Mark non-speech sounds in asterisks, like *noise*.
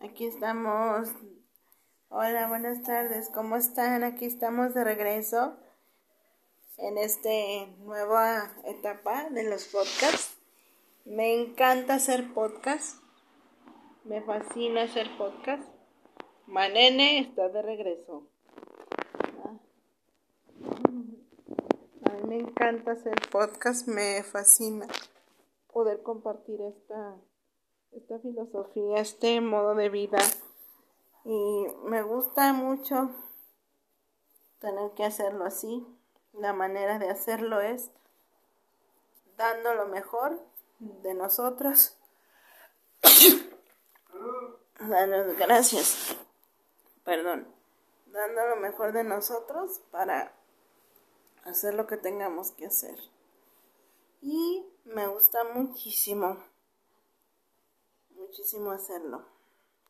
Aquí estamos. Hola, buenas tardes. ¿Cómo están? Aquí estamos de regreso en esta nueva etapa de los podcasts. Me encanta hacer podcast. Me fascina hacer podcast. Manene está de regreso. A mí me encanta hacer podcast. Me fascina poder compartir esta esta filosofía, este modo de vida. Y me gusta mucho tener que hacerlo así. La manera de hacerlo es dando lo mejor de nosotros. *coughs* Danos gracias. Perdón. Dando lo mejor de nosotros para hacer lo que tengamos que hacer. Y me gusta muchísimo muchísimo hacerlo.